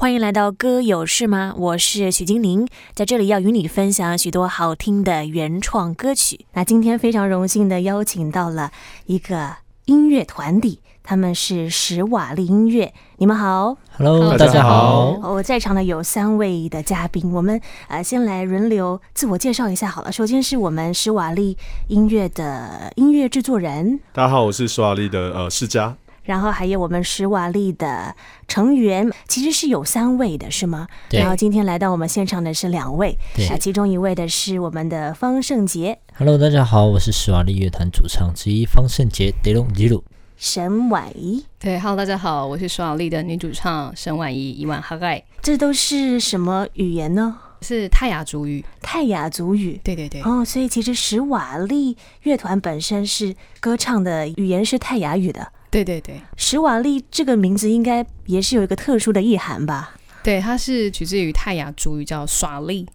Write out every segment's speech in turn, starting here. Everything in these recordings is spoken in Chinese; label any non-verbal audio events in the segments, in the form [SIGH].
欢迎来到歌有事吗？我是许金玲，在这里要与你分享许多好听的原创歌曲。那今天非常荣幸的邀请到了一个音乐团体，他们是史瓦利音乐。你们好，Hello，大家好。我在场的有三位的嘉宾，我们呃先来轮流自我介绍一下好了。首先是我们史瓦利音乐的音乐制作人，大家好，我是史瓦利的呃世嘉。然后还有我们史瓦利的成员，其实是有三位的，是吗？对。然后今天来到我们现场的是两位，对。啊，其中一位的是我们的方胜杰。Hello，大家好，我是史瓦利乐团主唱之一方胜杰。德隆吉鲁。沈婉仪。对，Hello，大家好，我是史瓦利的女主唱沈婉仪。伊万哈盖。这都是什么语言呢？是泰雅族语。泰雅族语。对对对。哦，所以其实史瓦利乐团本身是歌唱的语言是泰雅语的。对对对，史瓦利这个名字应该也是有一个特殊的意涵吧？对，它是取自于泰雅族语叫耍利，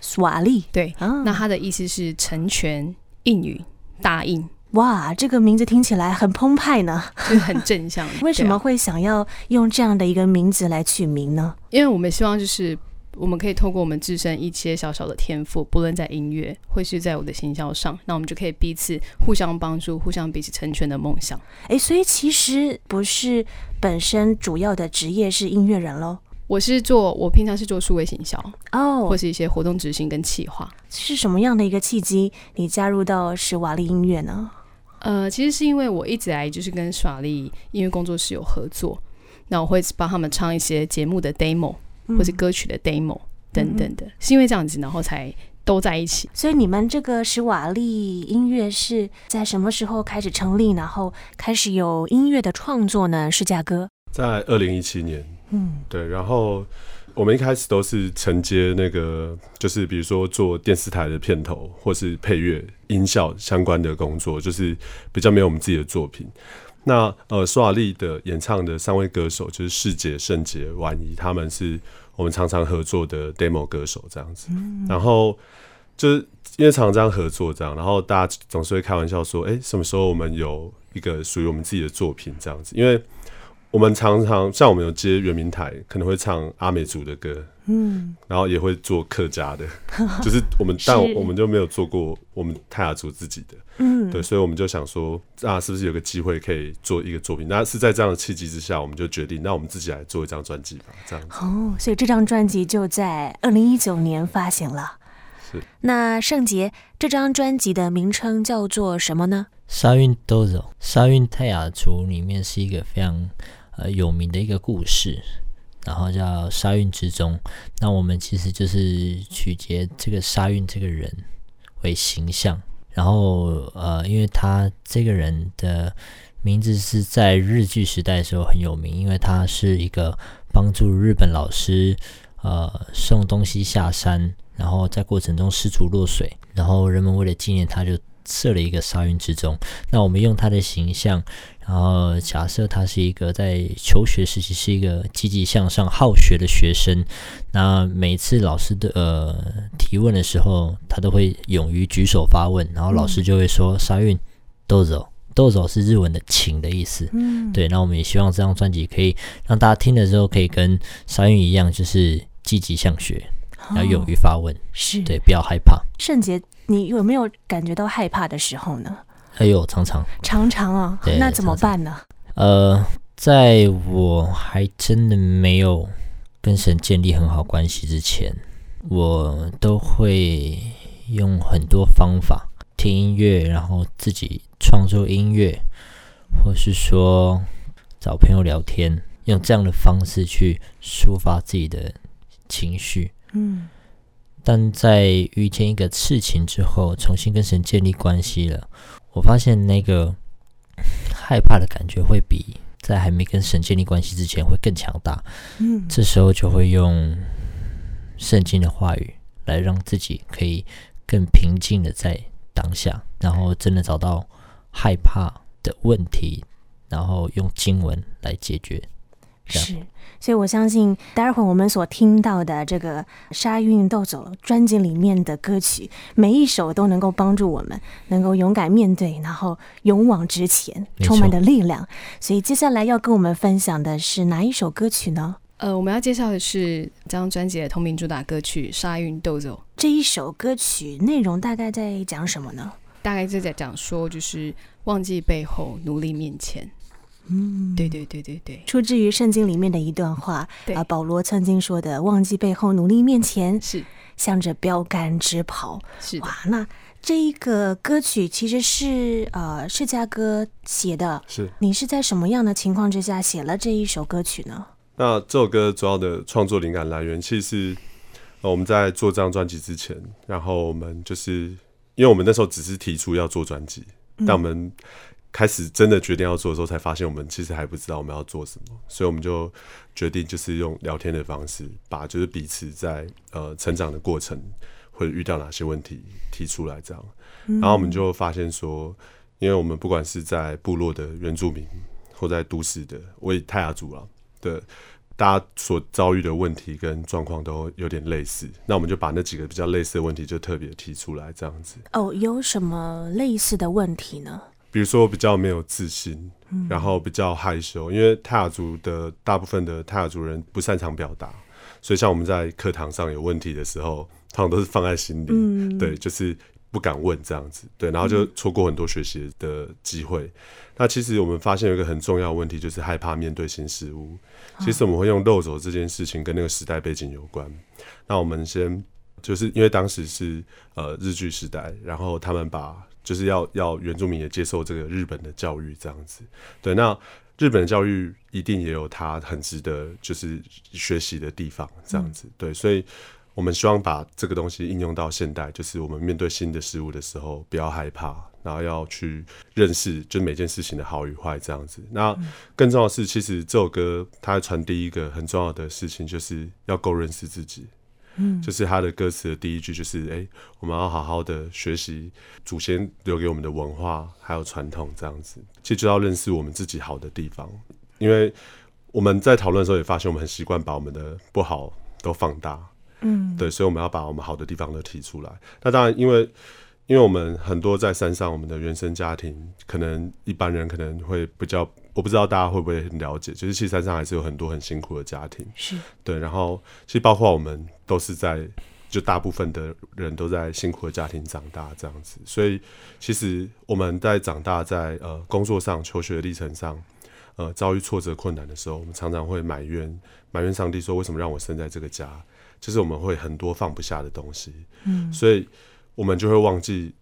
耍利。对，哦，那它的意思是成全、应允、答应。哇，这个名字听起来很澎湃呢，就很正向。[LAUGHS] 为什么会想要用这样的一个名字来取名呢？因为我们希望就是。我们可以透过我们自身一些小小的天赋，不论在音乐或是在我的行销上，那我们就可以彼此互相帮助，互相彼此成全的梦想。哎，所以其实不是本身主要的职业是音乐人喽？我是做，我平常是做数位行销哦，oh, 或是一些活动执行跟企划。是什么样的一个契机，你加入到史瓦利音乐呢？呃，其实是因为我一直来就是跟史瓦利音乐工作室有合作，那我会帮他们唱一些节目的 demo。或是歌曲的 demo 等等的，嗯、是因为这样子，然后才都在一起。所以你们这个史瓦利音乐是在什么时候开始成立，然后开始有音乐的创作呢？是嘉哥，在二零一七年，嗯，对。然后我们一开始都是承接那个，就是比如说做电视台的片头，或是配乐、音效相关的工作，就是比较没有我们自己的作品。那呃，苏瓦利的演唱的三位歌手就是世杰、圣杰、婉仪，他们是我们常常合作的 demo 歌手这样子。然后就是因为常常这样合作这样，然后大家总是会开玩笑说：“哎，什么时候我们有一个属于我们自己的作品？”这样子，因为。我们常常像我们有接原民台，可能会唱阿美族的歌，嗯，然后也会做客家的，[LAUGHS] 就是我们，但我们就没有做过我们泰雅族自己的，嗯，对，所以我们就想说，啊，是不是有个机会可以做一个作品？那是在这样的契机之下，我们就决定，那我们自己来做一张专辑吧，这样子。哦，所以这张专辑就在二零一九年发行了。是。那圣杰，这张专辑的名称叫做什么呢？沙运都走，沙运泰雅族里面是一个非常。呃，有名的一个故事，然后叫沙运之中。那我们其实就是取决这个沙运这个人为形象，然后呃，因为他这个人的名字是在日据时代的时候很有名，因为他是一个帮助日本老师呃送东西下山，然后在过程中失足落水，然后人们为了纪念他，就设了一个沙运之钟。那我们用他的形象。然后假设他是一个在求学时期是一个积极向上、好学的学生，那每次老师的呃提问的时候，他都会勇于举手发问，然后老师就会说：“嗯、沙运豆走豆走是日文的请的意思。”嗯，对。那我们也希望这张专辑可以让大家听的时候可以跟沙韵一样，就是积极向学，要勇于发问，是对，不要害怕。圣杰，你有没有感觉到害怕的时候呢？哎呦常常常常啊，对那怎么办呢？呃，在我还真的没有跟神建立很好关系之前，我都会用很多方法听音乐，然后自己创作音乐，或是说找朋友聊天，用这样的方式去抒发自己的情绪。嗯，但在遇见一个事情之后，重新跟神建立关系了。我发现那个害怕的感觉会比在还没跟神建立关系之前会更强大。嗯，这时候就会用圣经的话语来让自己可以更平静的在当下，然后真的找到害怕的问题，然后用经文来解决。是。所以，我相信待会儿我们所听到的这个《沙运豆走》专辑里面的歌曲，每一首都能够帮助我们，能够勇敢面对，然后勇往直前，充满的力量。所以，接下来要跟我们分享的是哪一首歌曲呢？呃，我们要介绍的是这张专辑的同名主打歌曲《沙运豆走》。这一首歌曲内容大概在讲什么呢？大概就在讲说，就是忘记背后，努力面前。嗯，对对对对对，出自于圣经里面的一段话。对啊，保罗曾经说的：“忘记背后，努力面前。”是向着标杆直跑。是哇，那这一个歌曲其实是呃释迦哥写的。是你是在什么样的情况之下写了这一首歌曲呢？那这首歌主要的创作灵感来源，其实是呃我们在做这张专辑之前，然后我们就是因为我们那时候只是提出要做专辑，嗯、但我们开始真的决定要做的时候，才发现我们其实还不知道我们要做什么，所以我们就决定就是用聊天的方式，把就是彼此在呃成长的过程会遇到哪些问题提出来，这样，然后我们就发现说，因为我们不管是在部落的原住民，或在都市的为泰雅族啊。的，大家所遭遇的问题跟状况都有点类似，那我们就把那几个比较类似的问题就特别提出来，这样子。哦，有什么类似的问题呢？比如说比较没有自信，嗯、然后比较害羞，因为泰雅族的大部分的泰雅族人不擅长表达，所以像我们在课堂上有问题的时候，通常都是放在心里，嗯、对，就是。不敢问这样子，对，然后就错过很多学习的机会。嗯、那其实我们发现有一个很重要的问题，就是害怕面对新事物。嗯、其实我们会用漏走这件事情跟那个时代背景有关。那我们先就是因为当时是呃日据时代，然后他们把就是要要原住民也接受这个日本的教育这样子。对，那日本的教育一定也有它很值得就是学习的地方这样子。嗯、对，所以。我们希望把这个东西应用到现代，就是我们面对新的事物的时候，不要害怕，然后要去认识，就每件事情的好与坏这样子。那更重要的是，其实这首歌它传递一个很重要的事情，就是要够认识自己。嗯，就是他的歌词的第一句就是：哎、欸，我们要好好的学习祖先留给我们的文化还有传统这样子。其实就要认识我们自己好的地方，因为我们在讨论的时候也发现，我们很习惯把我们的不好都放大。嗯，对，所以我们要把我们好的地方都提出来。那当然，因为因为我们很多在山上，我们的原生家庭，可能一般人可能会比较，我不知道大家会不会很了解，就是其实山上还是有很多很辛苦的家庭。是，对。然后，其实包括我们都是在，就大部分的人都在辛苦的家庭长大这样子。所以，其实我们在长大在呃工作上、求学的历程上，呃遭遇挫折困难的时候，我们常常会埋怨埋怨上帝说：为什么让我生在这个家？就是我们会很多放不下的东西，嗯，所以我们就会忘记，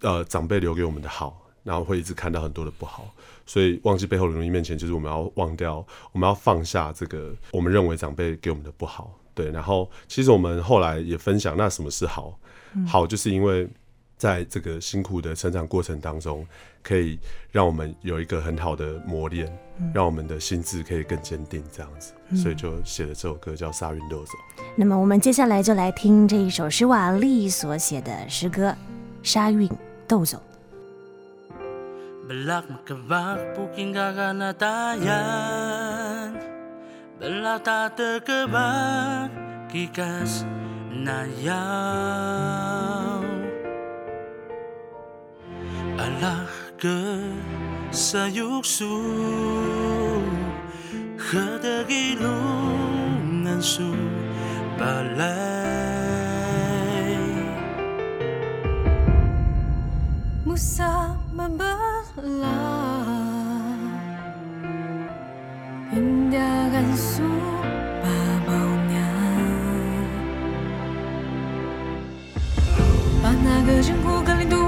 呃，长辈留给我们的好，然后会一直看到很多的不好，所以忘记背后的努力面前，就是我们要忘掉，我们要放下这个我们认为长辈给我们的不好，对。然后其实我们后来也分享，那什么是好？嗯、好就是因为在这个辛苦的成长过程当中，可以让我们有一个很好的磨练，嗯、让我们的心智可以更坚定，这样子，嗯、所以就写了这首歌叫《沙韵豆走》。那么我们接下来就来听这一首施瓦利所写的诗歌《沙韵豆走》。Belak makabak puking kakanatayan Belak tatekebak kikas nayaw Alah ke sayuk su Kadagilunan lungan su balai. Musa membawa 第安苏巴宝娘，把那个金库格林都给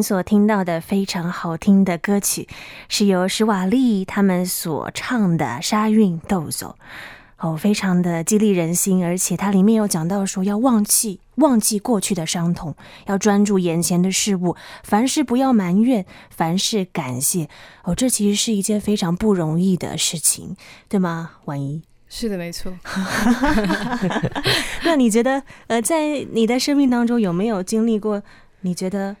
您所听到的非常好听的歌曲，是由史瓦利他们所唱的《沙韵豆走》，哦，非常的激励人心，而且它里面有讲到说要忘记忘记过去的伤痛，要专注眼前的事物，凡事不要埋怨，凡事感谢。哦，这其实是一件非常不容易的事情，对吗？婉仪，是的，没错。[LAUGHS] 那你觉得，呃，在你的生命当中有没有经历过？你觉得？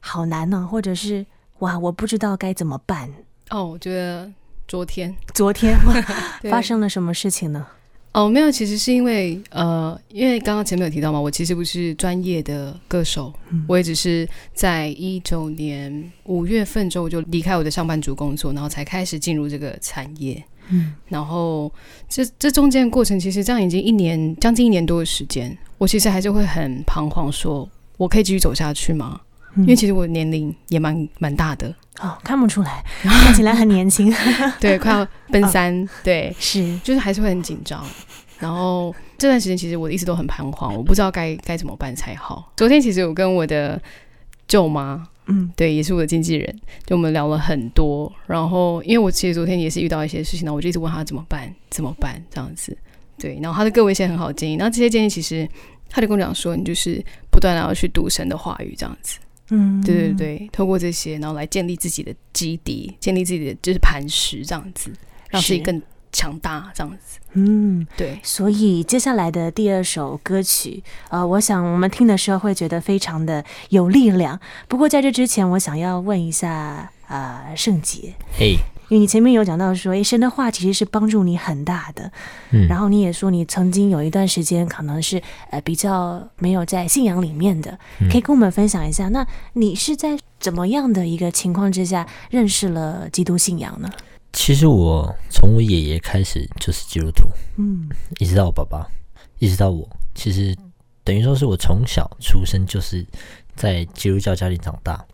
好难呢、啊，或者是哇，我不知道该怎么办。哦，我觉得昨天，[LAUGHS] 昨天 [LAUGHS] 发生了什么事情呢？哦，没有，其实是因为呃，因为刚刚前面有提到嘛，我其实不是专业的歌手，嗯、我也只是在一九年五月份之后就离开我的上班族工作，然后才开始进入这个产业。嗯，然后这这中间的过程，其实这样已经一年将近一年多的时间，我其实还是会很彷徨说，说我可以继续走下去吗？因为其实我年龄也蛮蛮大的哦，看不出来，看起来很年轻，[LAUGHS] 对，快要奔三，哦、对，是，就是还是会很紧张。然后这段时间其实我一直都很彷徨，我不知道该该怎么办才好。昨天其实我跟我的舅妈，嗯，对，也是我的经纪人，就我们聊了很多。然后因为我其实昨天也是遇到一些事情呢，我就一直问他怎么办，怎么办这样子。对，然后他就给我一些很好的建议，然后这些建议其实他就跟我讲说，你就是不断的要去读神的话语这样子。嗯，对对对，透过这些，然后来建立自己的基底，建立自己的就是磐石，这样子，让自己更强大，这样子。嗯，对。所以接下来的第二首歌曲，呃，我想我们听的时候会觉得非常的有力量。不过在这之前，我想要问一下，呃，圣杰，嘿，因为你前面有讲到说，诶，神的话其实是帮助你很大的。嗯，然后你也说，你曾经有一段时间可能是呃比较没有在信仰里面的，可以跟我们分享一下。那你是在怎么样的一个情况之下认识了基督信仰呢？其实我从我爷爷开始就是基督徒，嗯，一直到我爸爸，一直到我，其实等于说是我从小出生就是在基督教家里长大。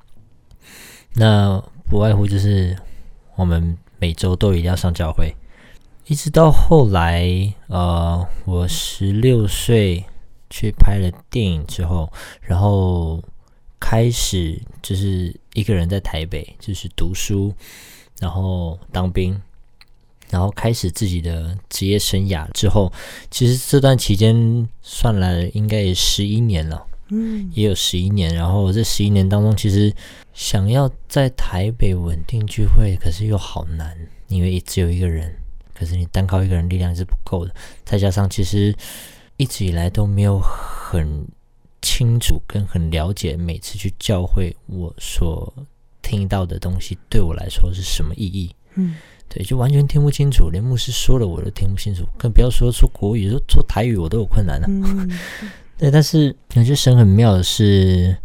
那不外乎就是我们每周都一定要上教会，一直到后来，呃，我十六岁去拍了电影之后，然后开始就是一个人在台北，就是读书。然后当兵，然后开始自己的职业生涯之后，其实这段期间算来应该也十一年了，嗯，也有十一年。然后这十一年当中，其实想要在台北稳定聚会，可是又好难，因为只有一个人，可是你单靠一个人力量是不够的。再加上其实一直以来都没有很清楚跟很了解，每次去教会我所。听到的东西对我来说是什么意义？嗯，对，就完全听不清楚，连牧师说了我都听不清楚，更不要说说国语，说说台语我都有困难了、啊。嗯，[LAUGHS] 对，但是我觉得神很妙的是，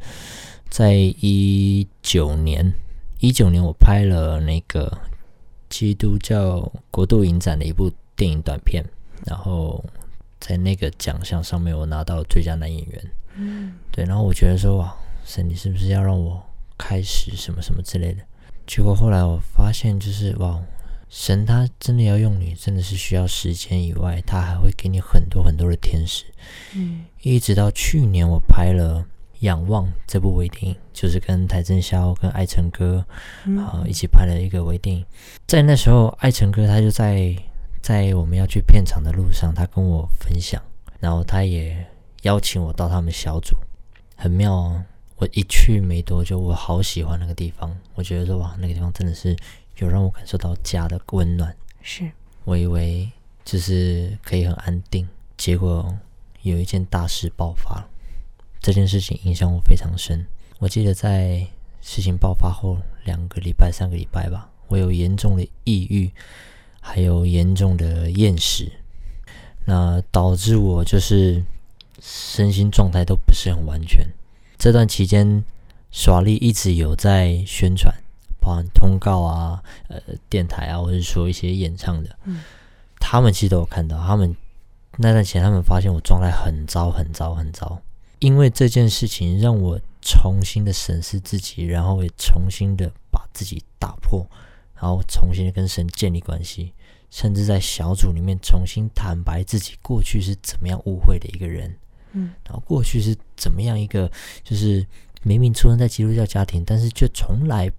在一九年，一九年我拍了那个基督教国度影展的一部电影短片，然后在那个奖项上面我拿到最佳男演员。嗯，对，然后我觉得说哇，神，你是不是要让我？开始什么什么之类的，结果后来我发现，就是哇，神他真的要用你，真的是需要时间以外，他还会给你很多很多的天使。嗯，一直到去年我拍了《仰望》这部微电影，就是跟邰正宵、跟艾辰哥啊一起拍了一个微电影。在那时候，艾辰哥他就在在我们要去片场的路上，他跟我分享，然后他也邀请我到他们小组，很妙哦。我一去没多久，我好喜欢那个地方。我觉得说哇，那个地方真的是有让我感受到家的温暖。是我以为就是可以很安定，结果有一件大事爆发了。这件事情影响我非常深。我记得在事情爆发后两个礼拜、三个礼拜吧，我有严重的抑郁，还有严重的厌食，那导致我就是身心状态都不是很完全。这段期间，耍力一直有在宣传，包含通告啊、呃电台啊，或者说一些演唱的，嗯，他们其实都有看到。他们那段时间，他们发现我状态很糟、很糟、很糟。因为这件事情，让我重新的审视自己，然后也重新的把自己打破，然后重新的跟神建立关系，甚至在小组里面重新坦白自己过去是怎么样误会的一个人。嗯，然后过去是怎么样一个，就是明明出生在基督教家庭，但是却从来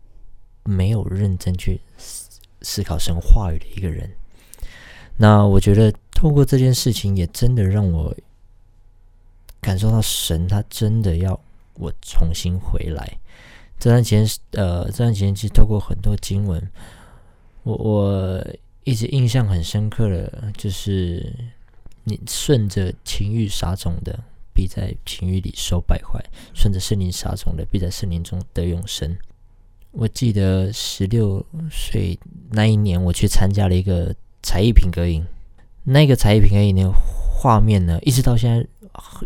没有认真去思思考神话语的一个人。那我觉得透过这件事情，也真的让我感受到神他真的要我重新回来。这段时间，呃，这段时间其实透过很多经文，我我一直印象很深刻的，就是。你顺着情欲撒种的，必在情欲里受败坏；顺着圣灵撒种的，必在圣灵中得永生。我记得十六岁那一年，我去参加了一个才艺品格营。那个才艺品格营的画面呢，一直到现在，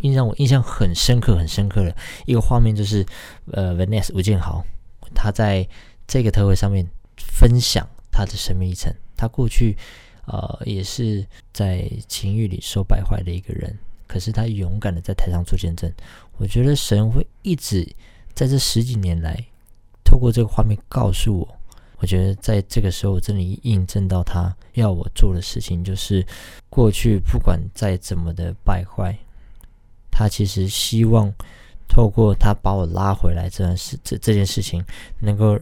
印象我印象很深刻、很深刻的一个画面，就是呃，Vanessa 吴建豪，他在这个特会上面分享他的生命历程，他过去。呃，也是在情欲里受败坏的一个人，可是他勇敢的在台上做见证。我觉得神会一直在这十几年来，透过这个画面告诉我，我觉得在这个时候，我真的印证到他要我做的事情，就是过去不管再怎么的败坏，他其实希望透过他把我拉回来这件事，这这件事情能够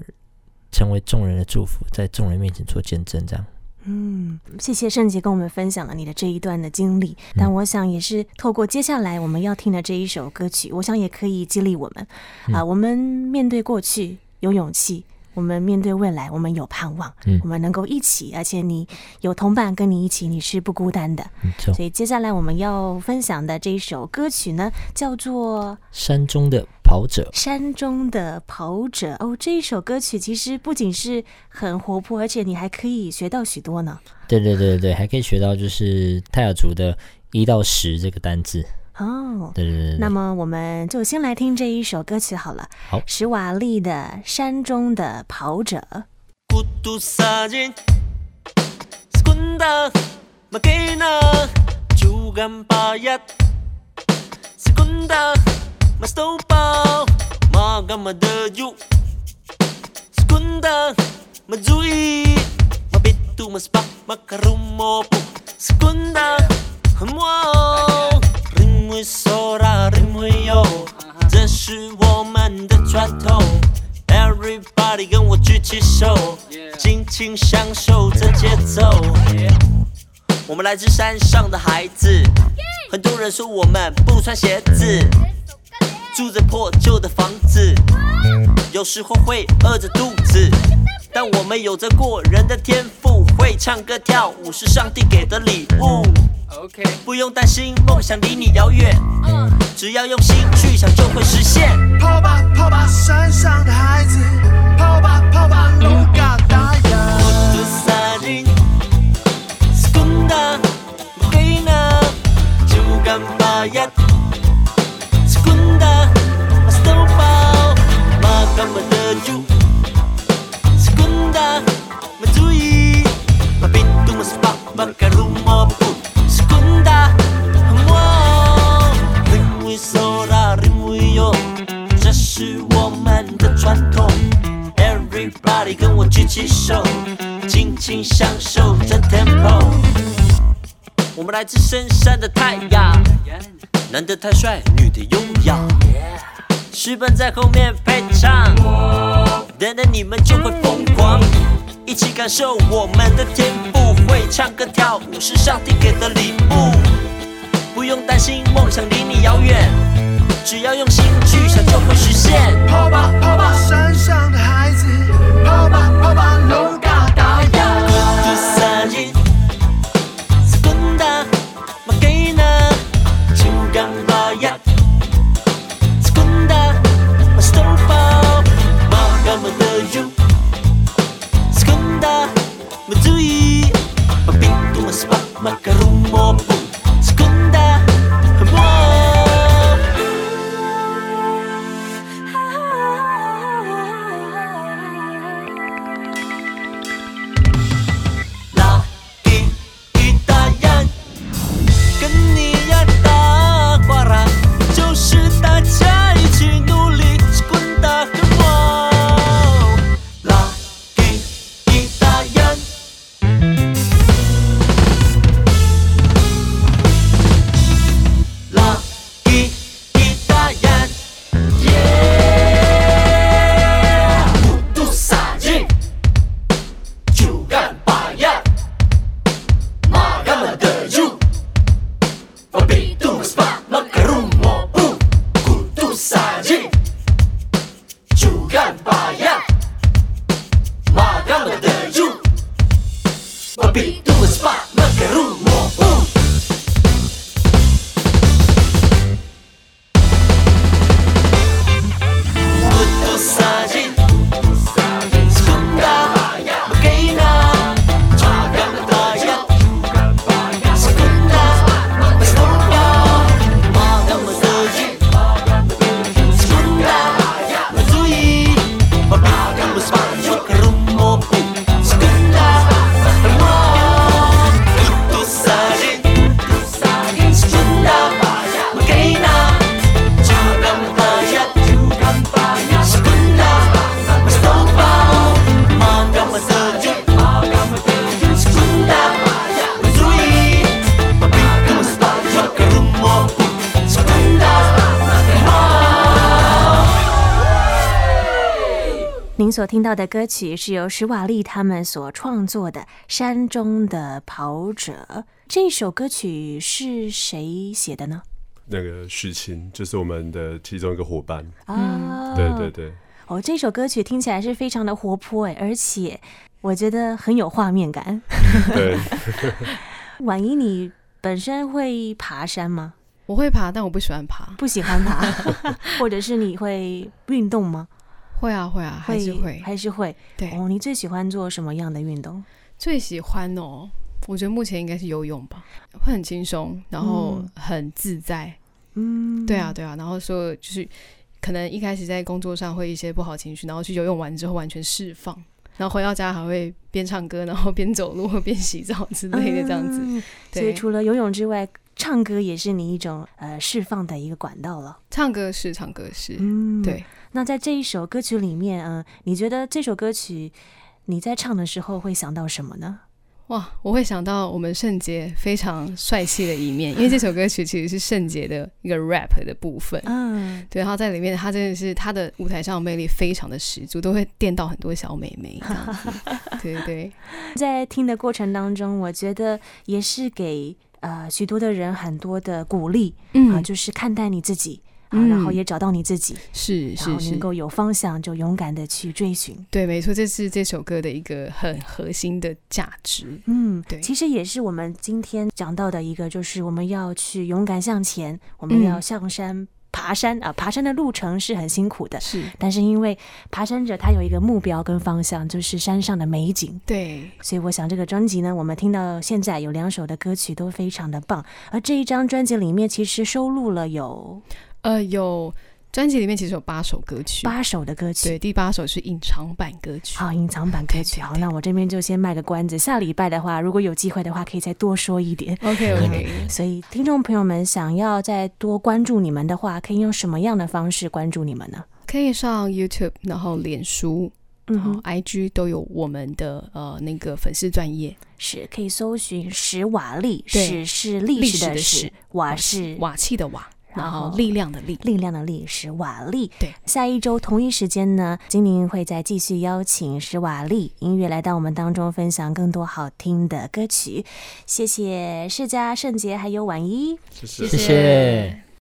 成为众人的祝福，在众人面前做见证，这样。嗯，谢谢圣杰跟我们分享了你的这一段的经历，但我想也是透过接下来我们要听的这一首歌曲，我想也可以激励我们。啊、呃，我们面对过去有勇气，我们面对未来，我们有盼望，嗯我们能够一起，而且你有同伴跟你一起，你是不孤单的。没错，所以接下来我们要分享的这一首歌曲呢，叫做山中的跑者《山中的跑者》哦。这一首歌曲其实不仅是很活泼，而且你还可以学到许多呢。对对对对，还可以学到就是泰雅族的一到十这个单字。哦，对对对对，那么我们就先来听这一首歌曲好了。好史瓦利的《山中的跑者》。Sekunda Sekunda Mas Sekunda Mabitu pak makarumopu Sekunda Hamwao 因这是我们的传统。Everybody 跟我举起手，尽情享受这节奏。我们来自山上的孩子，很多人说我们不穿鞋子，住着破旧的房子，有时候会饿着肚子，但我们有着过人的天赋，会唱歌跳舞是上帝给的礼物。OK，不用担心梦想离你遥远，只要用心去想就会实现。跑吧跑吧，山上的孩子，跑来自深山的太阳，男的太帅，女的优雅。诗班在后面陪唱，等等你们就会疯狂，一起感受我们的天赋。会唱歌跳舞是上帝给的礼物，不用担心梦想离你遥远，只要用心去想就会实现。跑吧跑吧，山上的孩子，跑吧跑吧，路所听到的歌曲是由史瓦利他们所创作的《山中的跑者》。这首歌曲是谁写的呢？那个许晴就是我们的其中一个伙伴，啊，对对对，哦，这首歌曲听起来是非常的活泼哎，而且我觉得很有画面感。对，[LAUGHS] 宛仪，你本身会爬山吗？我会爬，但我不喜欢爬。不喜欢爬，[LAUGHS] 或者是你会运动吗？会啊，会啊，还是会，还是会。对哦，你最喜欢做什么样的运动？最喜欢哦，我觉得目前应该是游泳吧，会很轻松，然后很自在。嗯，对啊，对啊，然后说就是可能一开始在工作上会一些不好情绪，然后去游泳完之后完全释放，然后回到家还会边唱歌，然后边走路边洗澡之类的这样子。所以除了游泳之外，唱歌也是你一种呃释放的一个管道了。唱歌是，唱歌是，嗯，对。那在这一首歌曲里面，嗯、呃，你觉得这首歌曲你在唱的时候会想到什么呢？哇，我会想到我们圣杰非常帅气的一面，因为这首歌曲其实是圣杰的一个 rap 的部分。嗯，对，然后在里面他真的是他的舞台上的魅力非常的十足，都会电到很多小美眉这样子。[LAUGHS] 对对对，[LAUGHS] 在听的过程当中，我觉得也是给。呃，许多的人很多的鼓励，嗯啊，就是看待你自己，啊，然后也找到你自己，是是，然后能够有方向，就勇敢的去追寻。对，没错，这是这首歌的一个很核心的价值。嗯，对，其实也是我们今天讲到的一个，就是我们要去勇敢向前，我们要上山。爬山啊，爬山的路程是很辛苦的，是。但是因为爬山者他有一个目标跟方向，就是山上的美景。对。所以我想这个专辑呢，我们听到现在有两首的歌曲都非常的棒。而这一张专辑里面其实收录了有，呃，有。专辑里面其实有八首歌曲，八首的歌曲，对，第八首是隐藏版歌曲。好，隐藏版歌曲。好，那我这边就先卖个关子，下礼拜的话，如果有机会的话，可以再多说一点。OK OK。所以听众朋友们想要再多关注你们的话，可以用什么样的方式关注你们呢？可以上 YouTube，然后脸书，嗯，然后 IG 都有我们的呃那个粉丝专业，是可以搜寻史瓦利，史是历史的史，瓦是瓦器的瓦。然后力量的力，力量的力是瓦力。对，下一周同一时间呢，精灵会再继续邀请史瓦力音乐来到我们当中，分享更多好听的歌曲。谢谢世家、圣杰还有宛仪，谢谢。谢谢。